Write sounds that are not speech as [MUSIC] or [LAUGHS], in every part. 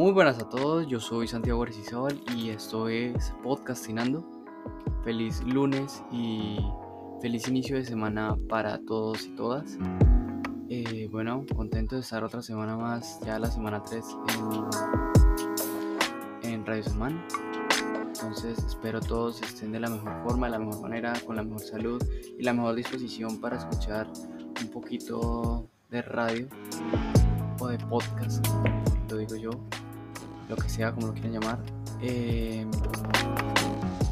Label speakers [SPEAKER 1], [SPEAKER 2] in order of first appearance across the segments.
[SPEAKER 1] Muy buenas a todos, yo soy Santiago Resisol y esto es Podcastinando. Feliz lunes y feliz inicio de semana para todos y todas. Eh, bueno, contento de estar otra semana más, ya la semana 3 en, en Radio Semana. Entonces espero todos estén de la mejor forma, de la mejor manera, con la mejor salud y la mejor disposición para escuchar un poquito de radio o de podcast, lo digo yo, lo que sea, como lo quieran llamar. Eh,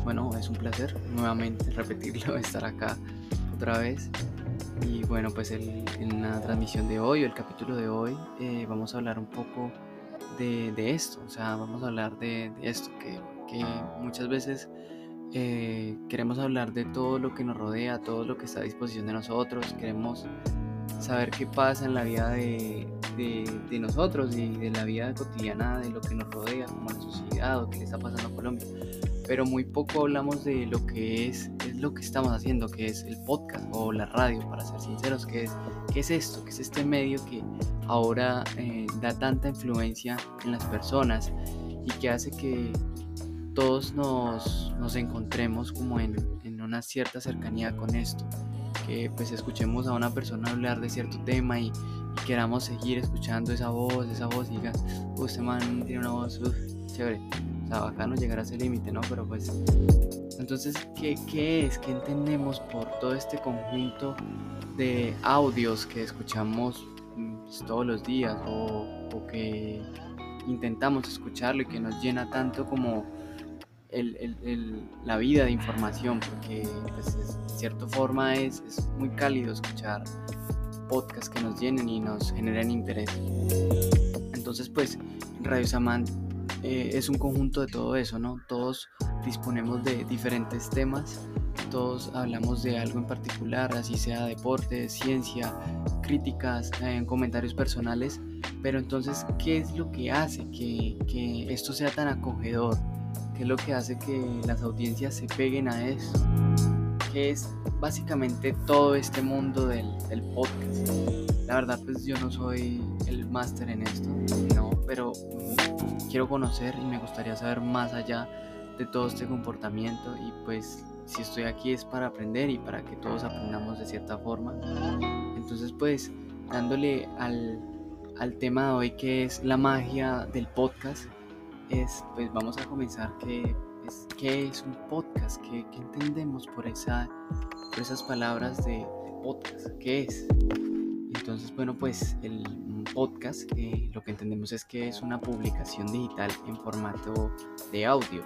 [SPEAKER 1] bueno, es un placer nuevamente [LAUGHS] repetirlo, estar acá otra vez. Y bueno, pues en la transmisión de hoy, o el capítulo de hoy, eh, vamos a hablar un poco de, esto, o sea, vamos a hablar de, esto, que, que, muchas veces eh, queremos hablar de todo lo que nos rodea, todo lo que está a disposición de nosotros, queremos saber qué pasa en la vida de, de, nosotros y de la vida cotidiana de lo que nos rodea, como la sociedad o qué le está pasando a Colombia. Pero muy poco hablamos de lo que es, es lo que estamos haciendo, que es el podcast o la radio, para ser sinceros, que es, qué es esto, que es este medio que ahora eh, da tanta influencia en las personas y que hace que todos nos, nos encontremos como en, en una cierta cercanía con esto pues escuchemos a una persona hablar de cierto tema y, queramos seguir escuchando esa voz, esa voz y digas, este man tiene una voz, chévere. O sea, bacano llegar a ese límite, ¿no? Pero pues, entonces, ¿qué, ¿qué es? ¿Qué entendemos por todo este conjunto de audios que escuchamos pues, todos los días o, o que intentamos escucharlo y que nos llena tanto como la vida de información, porque pues, de cierta forma es, muy cálido escuchar podcasts que nos llenen y nos generen interés. Entonces, pues, Radio Samán eh, es un conjunto de todo eso, ¿no? Todos disponemos de diferentes temas, todos hablamos de algo en particular, así sea deporte, ciencia, críticas, eh, comentarios personales, pero entonces, ¿qué es lo que hace que, que esto sea tan acogedor? ¿Qué es lo que hace que las audiencias se peguen a eso? ¿Qué es básicamente todo este mundo del, podcast? La verdad, pues yo no soy el máster en esto, no, pero quiero conocer y me gustaría saber más allá de todo este comportamiento y pues si estoy aquí es para aprender y para que todos aprendamos de cierta forma. Entonces pues dándole al, al tema de hoy que es la magia del podcast, es, pues vamos a comenzar que es, qué es un podcast, qué, entendemos por, esa, por esas palabras de, podcast, qué es. Entonces, bueno, pues el podcast eh, lo que entendemos es que es una publicación digital en formato de audio.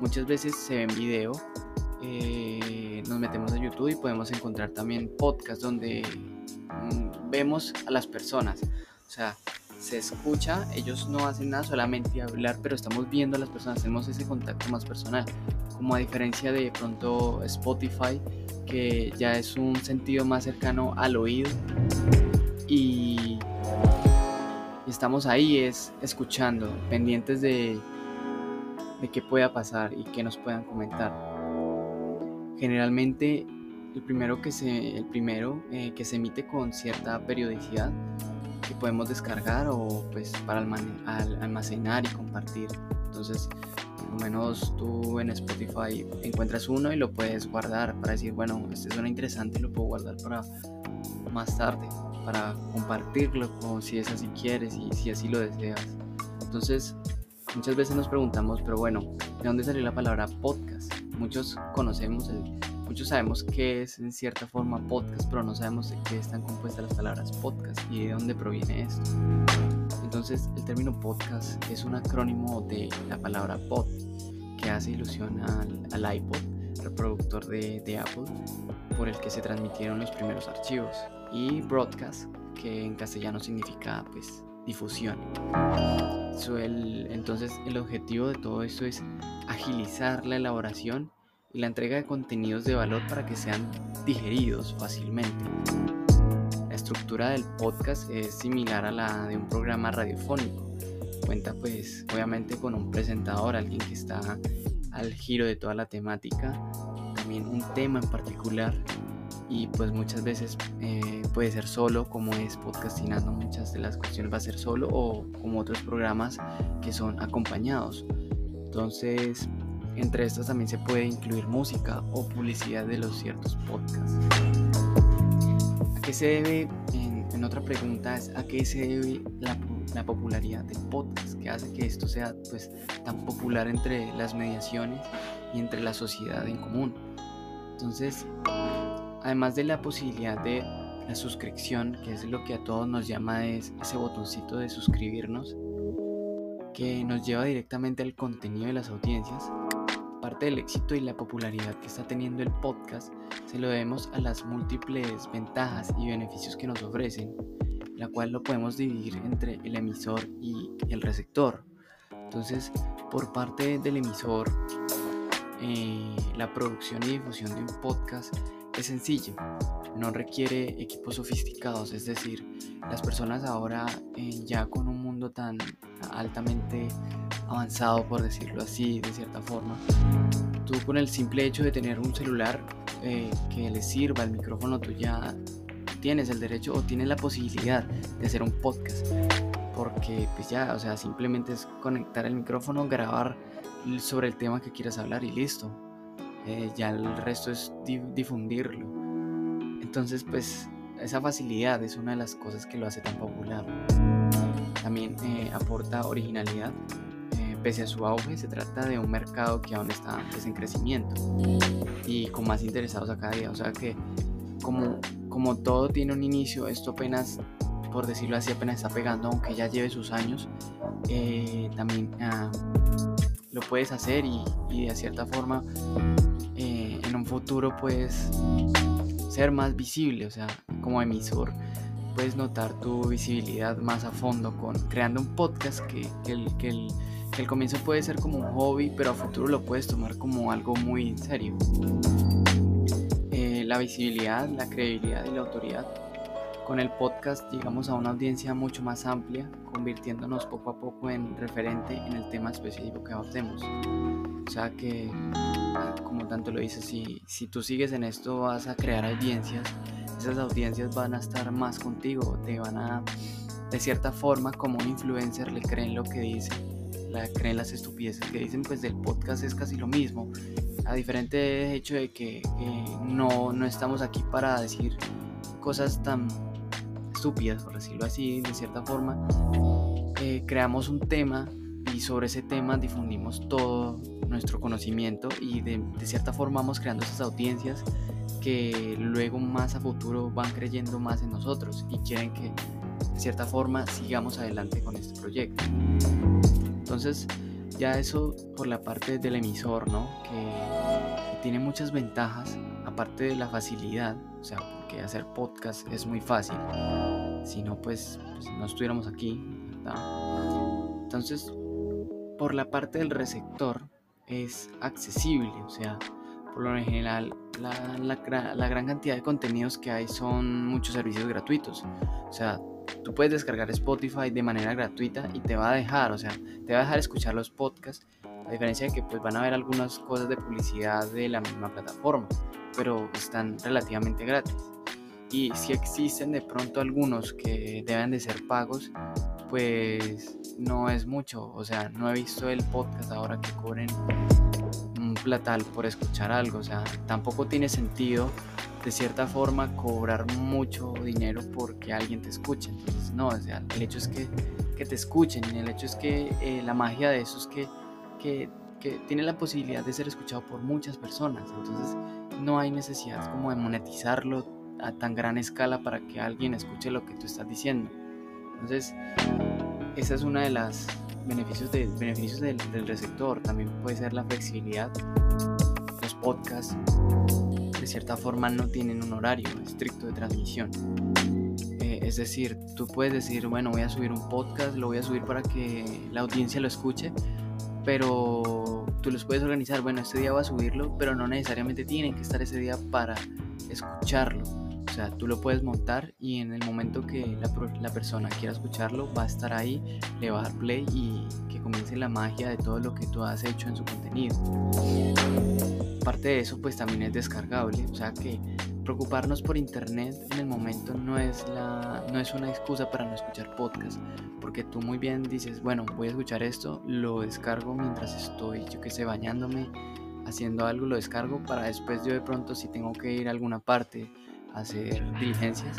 [SPEAKER 1] Muchas veces se ve en video, eh, nos metemos a YouTube y podemos encontrar también podcasts donde mm, vemos a las personas. O sea, se escucha, ellos no hacen nada, solamente hablar, pero estamos viendo a las personas, tenemos ese contacto más personal, como a diferencia de pronto Spotify, que ya es un sentido más cercano al oído y, estamos ahí es escuchando, pendientes de, de qué pueda pasar y qué nos puedan comentar. Generalmente el primero que se, el primero, eh, que se emite con cierta periodicidad que podemos descargar o pues para almacenar y compartir. Entonces, por lo menos tú en Spotify encuentras uno y lo puedes guardar para decir, bueno, este suena interesante lo puedo guardar para más tarde, para compartirlo como si es así quieres y si así lo deseas. Entonces, muchas veces nos preguntamos, pero bueno, ¿de dónde salió la palabra podcast? Muchos conocemos el Muchos sabemos qué es en cierta forma podcast, pero no sabemos de qué están compuestas las palabras podcast y de dónde proviene esto. Entonces, el término podcast es un acrónimo de la palabra pod, que hace ilusión al, iPod, reproductor de, de, Apple, por el que se transmitieron los primeros archivos, y broadcast, que en castellano significa pues difusión. entonces, el objetivo de todo esto es agilizar la elaboración y la entrega de contenidos de valor para que sean digeridos fácilmente. La estructura del podcast es similar a la de un programa radiofónico. Cuenta pues obviamente con un presentador, alguien que está al giro de toda la temática, también un tema en particular y pues muchas veces eh, puede ser solo, como es podcastinando, muchas de las cuestiones va a ser solo, o como otros programas que son acompañados. Entonces, entre estas también se puede incluir música o publicidad de los ciertos podcasts. ¿A qué se debe? En, otra pregunta es ¿a qué se debe la, la, popularidad del podcast? ¿Qué hace que esto sea pues tan popular entre las mediaciones y entre la sociedad en común? Entonces, además de la posibilidad de la suscripción, que es lo que a todos nos llama es ese botoncito de suscribirnos, que nos lleva directamente al contenido de las audiencias. Parte del éxito y la popularidad que está teniendo el podcast se lo debemos a las múltiples ventajas y beneficios que nos ofrecen, la cual lo podemos dividir entre el emisor y el receptor. Entonces, por parte del emisor, eh, la producción y difusión de un podcast es sencillo, no requiere equipos sofisticados, es decir, las personas ahora eh, ya con un mundo tan altamente avanzado, por decirlo así, de cierta forma, tú con el simple hecho de tener un celular eh, que le sirva el micrófono, tú ya tienes el derecho o tienes la posibilidad de hacer un podcast. Porque pues ya, o sea, simplemente es conectar el micrófono, grabar sobre el tema que quieras hablar y listo. Eh, ya el resto es difundirlo. Entonces, pues esa facilidad es una de las cosas que lo hace tan popular. También eh, aporta originalidad. Eh, pese a su auge, se trata de un mercado que aún está pues, en crecimiento y con más interesados a cada día. O sea que como, como todo tiene un inicio, esto apenas, por decirlo así, apenas está pegando, aunque ya lleve sus años, también ah, lo puedes hacer y, y de cierta forma en un futuro puedes ser más visible, o sea, como emisor puedes notar tu visibilidad más a fondo con creando un podcast que, el, que, el, el comienzo puede ser como un hobby, pero a futuro lo puedes tomar como algo muy serio. Eh, la visibilidad, la credibilidad y la autoridad. Con el podcast llegamos a una audiencia mucho más amplia, convirtiéndonos poco a poco en referente en el tema específico que abordemos. O sea que como tanto lo dices, si, si tú sigues en esto vas a crear audiencias, esas audiencias van a estar más contigo, te van a, de cierta forma, como un influencer, le creen lo que dice, le creen las estupideces que dicen, pues del podcast es casi lo mismo, a diferente hecho de que no, no estamos aquí para decir cosas tan estúpidas, por decirlo así, de cierta forma, eh, creamos un tema y sobre ese tema difundimos todo nuestro conocimiento y de, cierta forma vamos creando esas audiencias que luego más a futuro van creyendo más en nosotros y quieren que de cierta forma sigamos adelante con este proyecto. Entonces ya eso por la parte del emisor, ¿no? Que, tiene muchas ventajas, aparte de la facilidad, o sea, porque hacer podcast es muy fácil, si no pues, pues no estuviéramos aquí, Entonces, por la parte del receptor, es accesible, o sea, por lo general la, la, gran cantidad de contenidos que hay son muchos servicios gratuitos, o sea, tú puedes descargar Spotify de manera gratuita y te va a dejar, o sea, te va a dejar escuchar los podcasts, a diferencia de que pues van a ver algunas cosas de publicidad de la misma plataforma, pero están relativamente gratis. Y si existen de pronto algunos que deben de ser pagos, pues no es mucho. O sea, no he visto el podcast ahora que cobren por escuchar algo. O sea, tampoco tiene sentido de cierta forma cobrar mucho dinero porque alguien te escuche. Entonces, no, o sea, el hecho es que, que te escuchen. El hecho es que eh, la magia de eso es que, que, que tiene la posibilidad de ser escuchado por muchas personas. Entonces, no hay necesidad como de monetizarlo a tan gran escala para que alguien escuche lo que tú estás diciendo. Entonces, esa es una de las beneficios, de, beneficios del, receptor. También puede ser la flexibilidad. Los podcasts, de cierta forma, no tienen un horario estricto de transmisión. Eh, es decir, tú puedes decir, bueno, voy a subir un podcast, lo voy a subir para que la audiencia lo escuche, pero tú los puedes organizar, bueno, este día voy a subirlo, pero no necesariamente tienen que estar ese día para escucharlo sea, tú lo puedes montar y en el momento que la, persona quiera escucharlo, va a estar ahí, le va a dar play y que comience la magia de todo lo que tú has hecho en su contenido. Aparte de eso, pues también es descargable, o sea que preocuparnos por internet en el momento no es, la, no es una excusa para no escuchar podcast, porque tú muy bien dices, bueno, voy a escuchar esto, lo descargo mientras estoy, yo que sé, bañándome, haciendo algo, lo descargo para después yo de pronto si tengo que ir a alguna parte hacer diligencias,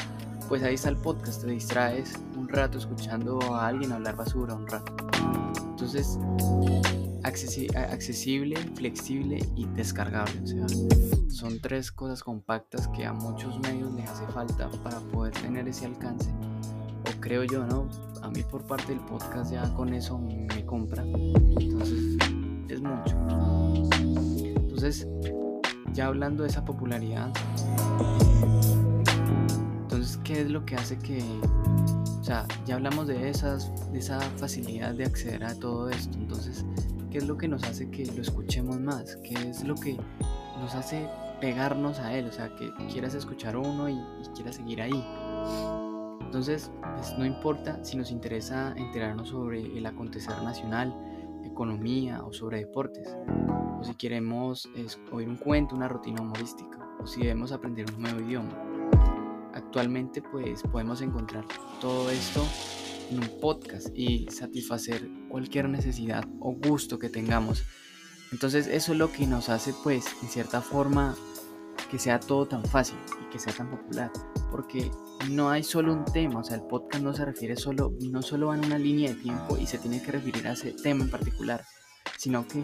[SPEAKER 1] pues ahí está el podcast, te distraes un rato escuchando a alguien hablar basura un rato. Entonces, accesible, flexible y descargable. O sea, son tres cosas compactas que a muchos medios les hace falta para poder tener ese alcance. O creo yo, ¿no? A mí por parte del podcast ya con eso me compra. Entonces, es mucho. Entonces, ya hablando de esa popularidad, entonces, ¿qué es lo que hace que o sea, ya hablamos de, esas, de esa facilidad de acceder a todo esto. Entonces, ¿qué es lo que nos hace que lo escuchemos más? ¿Qué es lo que nos hace pegarnos a él? O sea, que quieras escuchar uno y, y quieras seguir ahí. Entonces, pues no importa si nos interesa enterarnos sobre el acontecer nacional, economía o sobre deportes, o si queremos oír un cuento, una rutina humorística, si debemos aprender un nuevo idioma. Actualmente pues podemos encontrar todo esto en un podcast y satisfacer cualquier necesidad o gusto que tengamos. Entonces eso es lo que nos hace pues en cierta forma que sea todo tan fácil y que sea tan popular. Porque no hay solo un tema, o sea, el podcast no se refiere solo, no solo en una línea de tiempo y se tiene que referir a ese tema en particular, sino que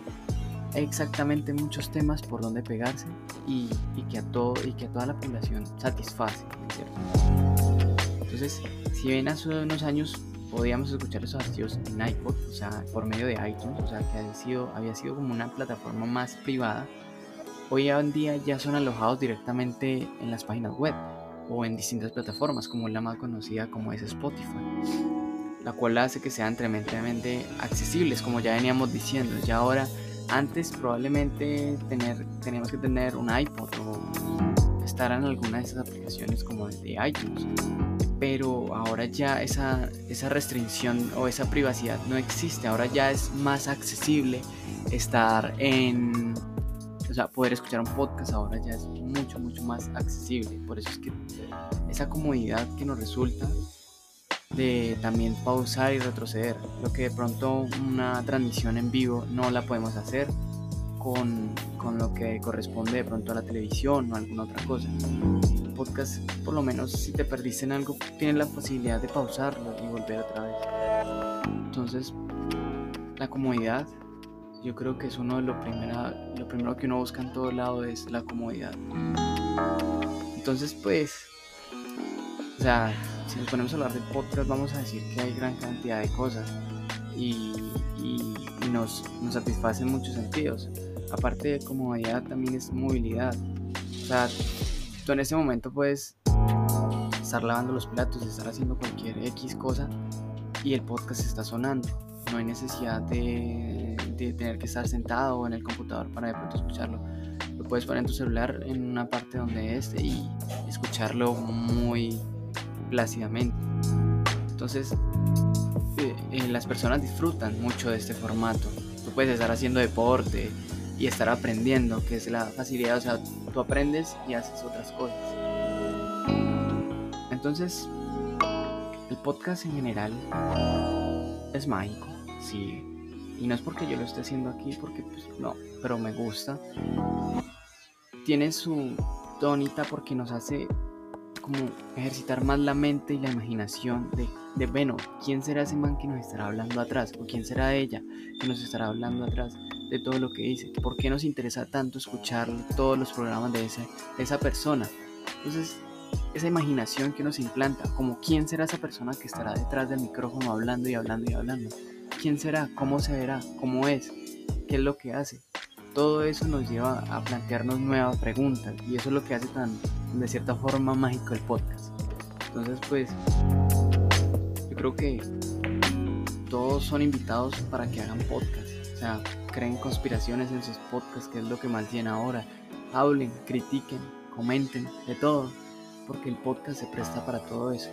[SPEAKER 1] exactamente muchos temas por donde pegarse y, que, a todo, y que a toda la población satisface, Entonces, si bien hace unos años podíamos escuchar esos archivos en iPod, o sea, por medio de iTunes, o sea, que había sido, había sido como una plataforma más privada, hoy en día ya son alojados directamente en las páginas web o en distintas plataformas, como la más conocida como es Spotify, la cual hace que sean tremendamente accesibles, como ya veníamos diciendo. Ya ahora, antes probablemente tener, teníamos que tener un iPod o estar en alguna de esas aplicaciones como de iTunes. Pero ahora ya esa, esa restricción o esa privacidad no existe, ahora ya es más accesible estar en, o sea, poder escuchar un podcast. Ahora ya es mucho, mucho más accesible, por eso es que esa comodidad que nos resulta de también pausar y retroceder, lo que de pronto una transmisión en vivo no la podemos hacer con, con lo que corresponde de pronto a la televisión o alguna otra cosa podcast, por lo menos si te perdiste en algo, tienes la posibilidad de pausarlo y volver otra vez. Entonces, la comodidad, yo creo que es uno de lo primero, lo primero que uno busca en todo lado es la comodidad. Entonces, pues, o sea, si nos ponemos a hablar de podcast, vamos a decir que hay gran cantidad de cosas y, y, y nos, nos satisface en muchos sentidos. Aparte de comodidad, también es movilidad. O sea, Tú en ese momento puedes estar lavando los platos, estar haciendo cualquier X cosa y el podcast está sonando. No hay necesidad de, tener que estar sentado en el computador para de pronto escucharlo. Lo puedes poner en tu celular en una parte donde esté y escucharlo muy plácidamente. Entonces, eh, eh, las personas disfrutan mucho de este formato. Tú puedes estar haciendo deporte, y estar aprendiendo, que es la facilidad, o sea, tú aprendes y haces otras cosas. Entonces, el podcast en general es mágico, sí. Y no es porque yo lo esté haciendo aquí, porque pues no, pero me gusta. Tiene su tonita porque nos hace como ejercitar más la mente y la imaginación de, de, bueno, ¿quién será ese man que nos estará hablando atrás? ¿O quién será ella que nos estará hablando atrás? de todo lo que dice. ¿Por qué nos interesa tanto escuchar todos los programas de, ese, esa persona? Entonces, esa imaginación que nos implanta, como quién será esa persona que estará detrás del micrófono hablando y hablando y hablando. ¿Quién será? ¿Cómo se verá? ¿Cómo es? ¿Qué es lo que hace? Todo eso nos lleva a plantearnos nuevas preguntas y eso es lo que hace tan, de cierta forma, mágico el podcast. Entonces, pues, yo creo que todos son invitados para que hagan podcast. O sea, creen conspiraciones en sus podcasts, que es lo que más llena ahora. Hablen, critiquen, comenten, de todo, porque el podcast se presta para todo eso.